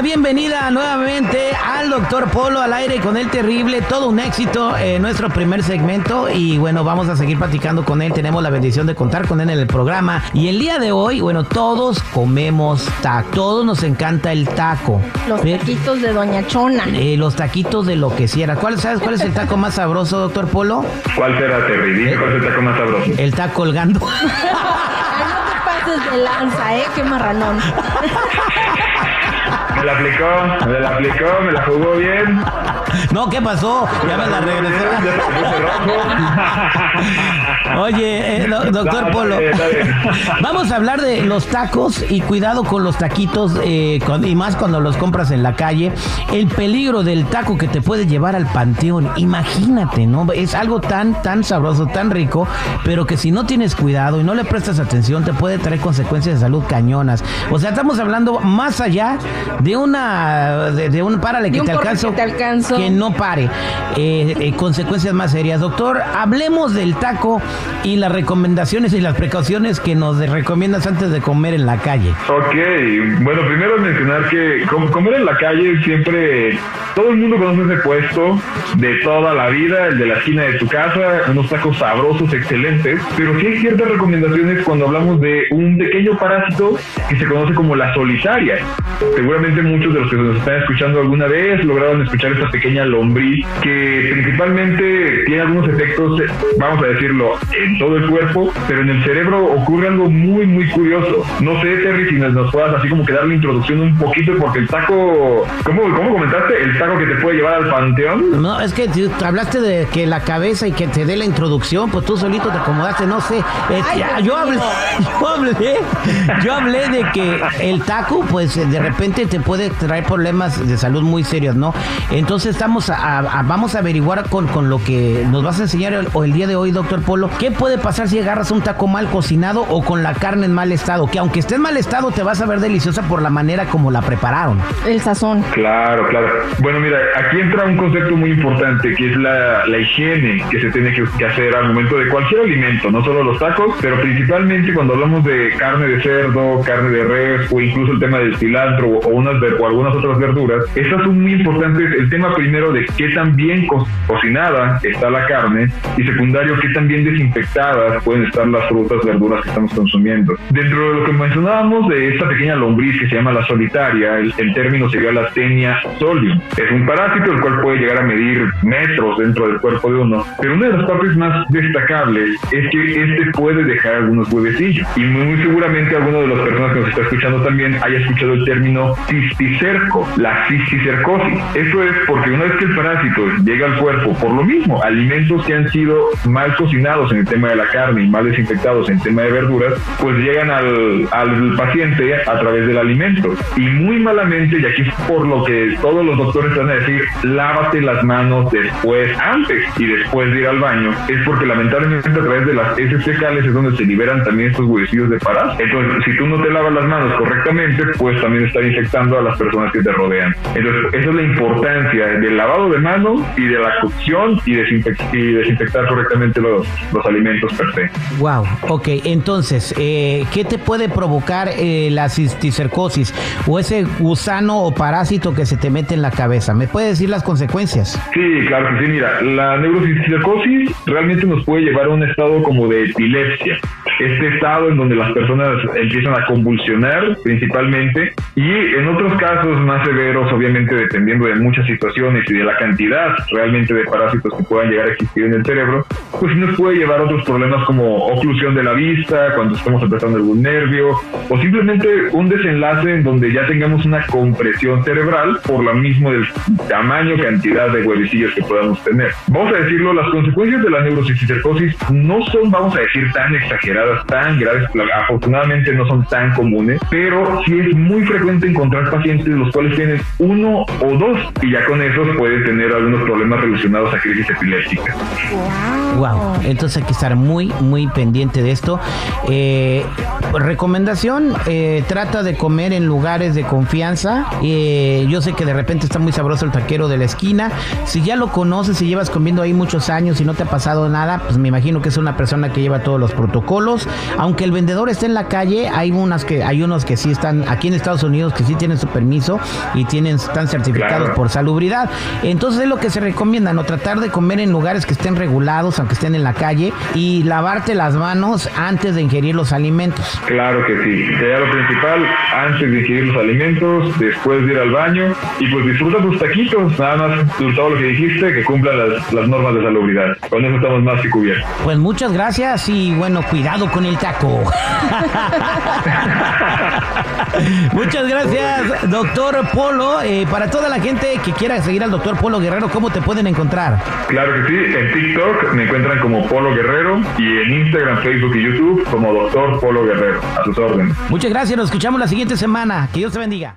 la bienvenida nuevamente al doctor Polo al aire con el terrible, todo un éxito en nuestro primer segmento y bueno, vamos a seguir platicando con él, tenemos la bendición de contar con él en el programa y el día de hoy, bueno, todos comemos taco, todos nos encanta el taco. Los taquitos de Doña Chona. eh, los taquitos de lo que quiera. ¿Cuál, ¿Sabes cuál es el taco más sabroso, doctor Polo? ¿Cuál será, Terry? Dime cuál es el taco más sabroso. El taco colgando. Ay, no te pases de lanza, ¿eh? Qué marranón. Me la aplicó, me la aplicó, me la jugó bien. No, ¿qué pasó? Ya me la rojo. Oye, eh, do- doctor No, Polo, está bien, está bien. vamos a hablar de los tacos y cuidado con los taquitos eh, con- y más cuando los compras en la calle. El peligro del taco que te puede llevar al panteón. Imagínate, ¿no? Es algo tan, tan sabroso, tan rico, pero que si no tienes cuidado y no le prestas atención te puede traer consecuencias de salud cañonas. O sea, estamos hablando más allá de una, de, de un párale De que un te alcanzo, que te alcanzo. que no pare. Eh, eh, consecuencias más serias. Doctor, hablemos del taco y las recomendaciones y las precauciones que nos de- recomiendas antes de comer en la calle. Ok, bueno, primero mencionar que com- comer en la calle siempre, todo el mundo conoce ese puesto de toda la vida, el de la esquina de tu casa, unos tacos sabrosos, excelentes, pero sí hay ciertas recomendaciones cuando hablamos de un pequeño parásito que se conoce como la solitaria. Seguramente muchos de los que nos están escuchando alguna vez lograron escuchar esta pequeña lombriz que principalmente tiene algunos efectos, vamos a decirlo, en todo el cuerpo, pero en el cerebro ocurre algo muy, muy curioso. No sé, Terry, si nos, nos puedas así como que dar la introducción un poquito, porque el taco, ¿cómo, cómo comentaste? El taco que te puede llevar al panteón. No, es que tú hablaste de que la cabeza y que te dé la introducción, pues tú solito te acomodaste, no sé. Eh, Ay, ya, Dios yo hablé, yo hablé, yo hablé de que el taco, pues de repente te puede traer problemas de salud muy serios, ¿no? Entonces estamos a, a- vamos a averiguar con, con lo que nos vas a enseñar el, o el día de hoy, doctor Polo, qué puede pasar si agarras un taco mal cocinado o con la carne en mal estado, que aunque esté en mal estado te vas a ver deliciosa por la manera como la prepararon. El sazón. Claro, claro. Bueno, mira, aquí entra un concepto muy importante que es la, higiene que se tiene que, hacer al momento de cualquier alimento, no solo los tacos, pero principalmente cuando hablamos de carne de cerdo, carne de res o incluso el tema del cilantro o, unas, o algunas otras verduras. Estas son muy importantes. El tema primero de qué tan bien co- cocinada está la carne y secundario qué tan bien desinfectadas pueden estar las frutas, verduras que estamos consumiendo. Dentro de lo que mencionábamos de esta pequeña lombriz que se llama la solitaria, el, el término sería la tenia solium. Es un parásito el cual puede llegar a medir metros dentro del cuerpo de uno, pero una de las partes más destacables es que este puede dejar algunos huevecillos y muy, seguramente alguno de las personas que nos está escuchando también haya escuchado el término cisticerco, la cisticercosis. Esto es porque una vez que el parásito llega al cuerpo, por lo mismo, alimentos que han sido mal cocinados en el tema de la carne y mal desinfectados en el tema de verduras, pues llegan al, al paciente a través del alimento. Y muy malamente, y aquí es por lo que todos los doctores van a decir, lávate las manos después, antes y después de ir al baño, es porque lamentablemente a través de las heces fecales es donde se liberan también estos huevecillos de parásitos. Entonces, si tú no te lavas las manos correctamente, pues también estar infectando a las personas que te rodean. Entonces, esa es la importancia del lavado de manos y de la cocción y, desinfectar correctamente los, los alimentos per se. Wow, ok, entonces, eh, ¿qué te puede provocar eh, la cisticercosis o ese gusano o parásito que se te mete en la cabeza? ¿Me puede decir las consecuencias? Sí, claro que sí, mira, la neurocisticercosis realmente nos puede llevar a un estado como de epilepsia este estado en donde las personas empiezan a convulsionar principalmente y en otros casos más severos, obviamente dependiendo de muchas situaciones y de la cantidad realmente de parásitos que puedan llegar a existir en el cerebro, pues nos puede llevar a otros problemas como oclusión de la vista, cuando estamos apretando algún nervio o simplemente un desenlace en donde ya tengamos una compresión cerebral por lo mismo del tamaño, cantidad de huevecillos que podamos tener. Vamos a decirlo, las consecuencias de la neurocisticercosis no son, vamos a decir, tan exageradas tan graves, afortunadamente no son tan comunes, pero sí es muy frecuente encontrar pacientes los cuales tienen uno o dos y ya con esos puede tener algunos problemas relacionados a crisis epilépticas. Wow. Entonces hay que estar muy, muy pendiente de esto. Eh, recomendación, eh, trata de comer en lugares de confianza. Eh, yo sé que de repente está muy sabroso el taquero de la esquina. Si ya lo conoces y llevas comiendo ahí muchos años y no te ha pasado nada, pues me imagino que es una persona que lleva todos los protocolos aunque el vendedor esté en la calle, hay unas que hay unos que sí están aquí en Estados Unidos que sí tienen su permiso y tienen están certificados por salubridad. Entonces es lo que se recomienda, no tratar de comer en lugares que estén regulados, aunque estén en la calle y lavarte las manos antes de ingerir los alimentos. Claro que sí, sería lo principal antes de ingerir los alimentos, después de ir al baño y pues disfruta tus taquitos, nada más todo lo que dijiste, que cumplan las, las normas de salubridad. Con eso estamos más que cubiertos. Pues muchas gracias y bueno, cuidado con el taco. Muchas gracias, doctor Polo. Eh, para toda la gente que quiera seguir al doctor Polo Guerrero, ¿cómo te pueden encontrar? Claro que sí, en TikTok me encuentran como Polo Guerrero y en Instagram, Facebook y YouTube como doctor Polo Guerrero. A sus órdenes. Muchas gracias, nos escuchamos la siguiente semana. Que Dios te bendiga.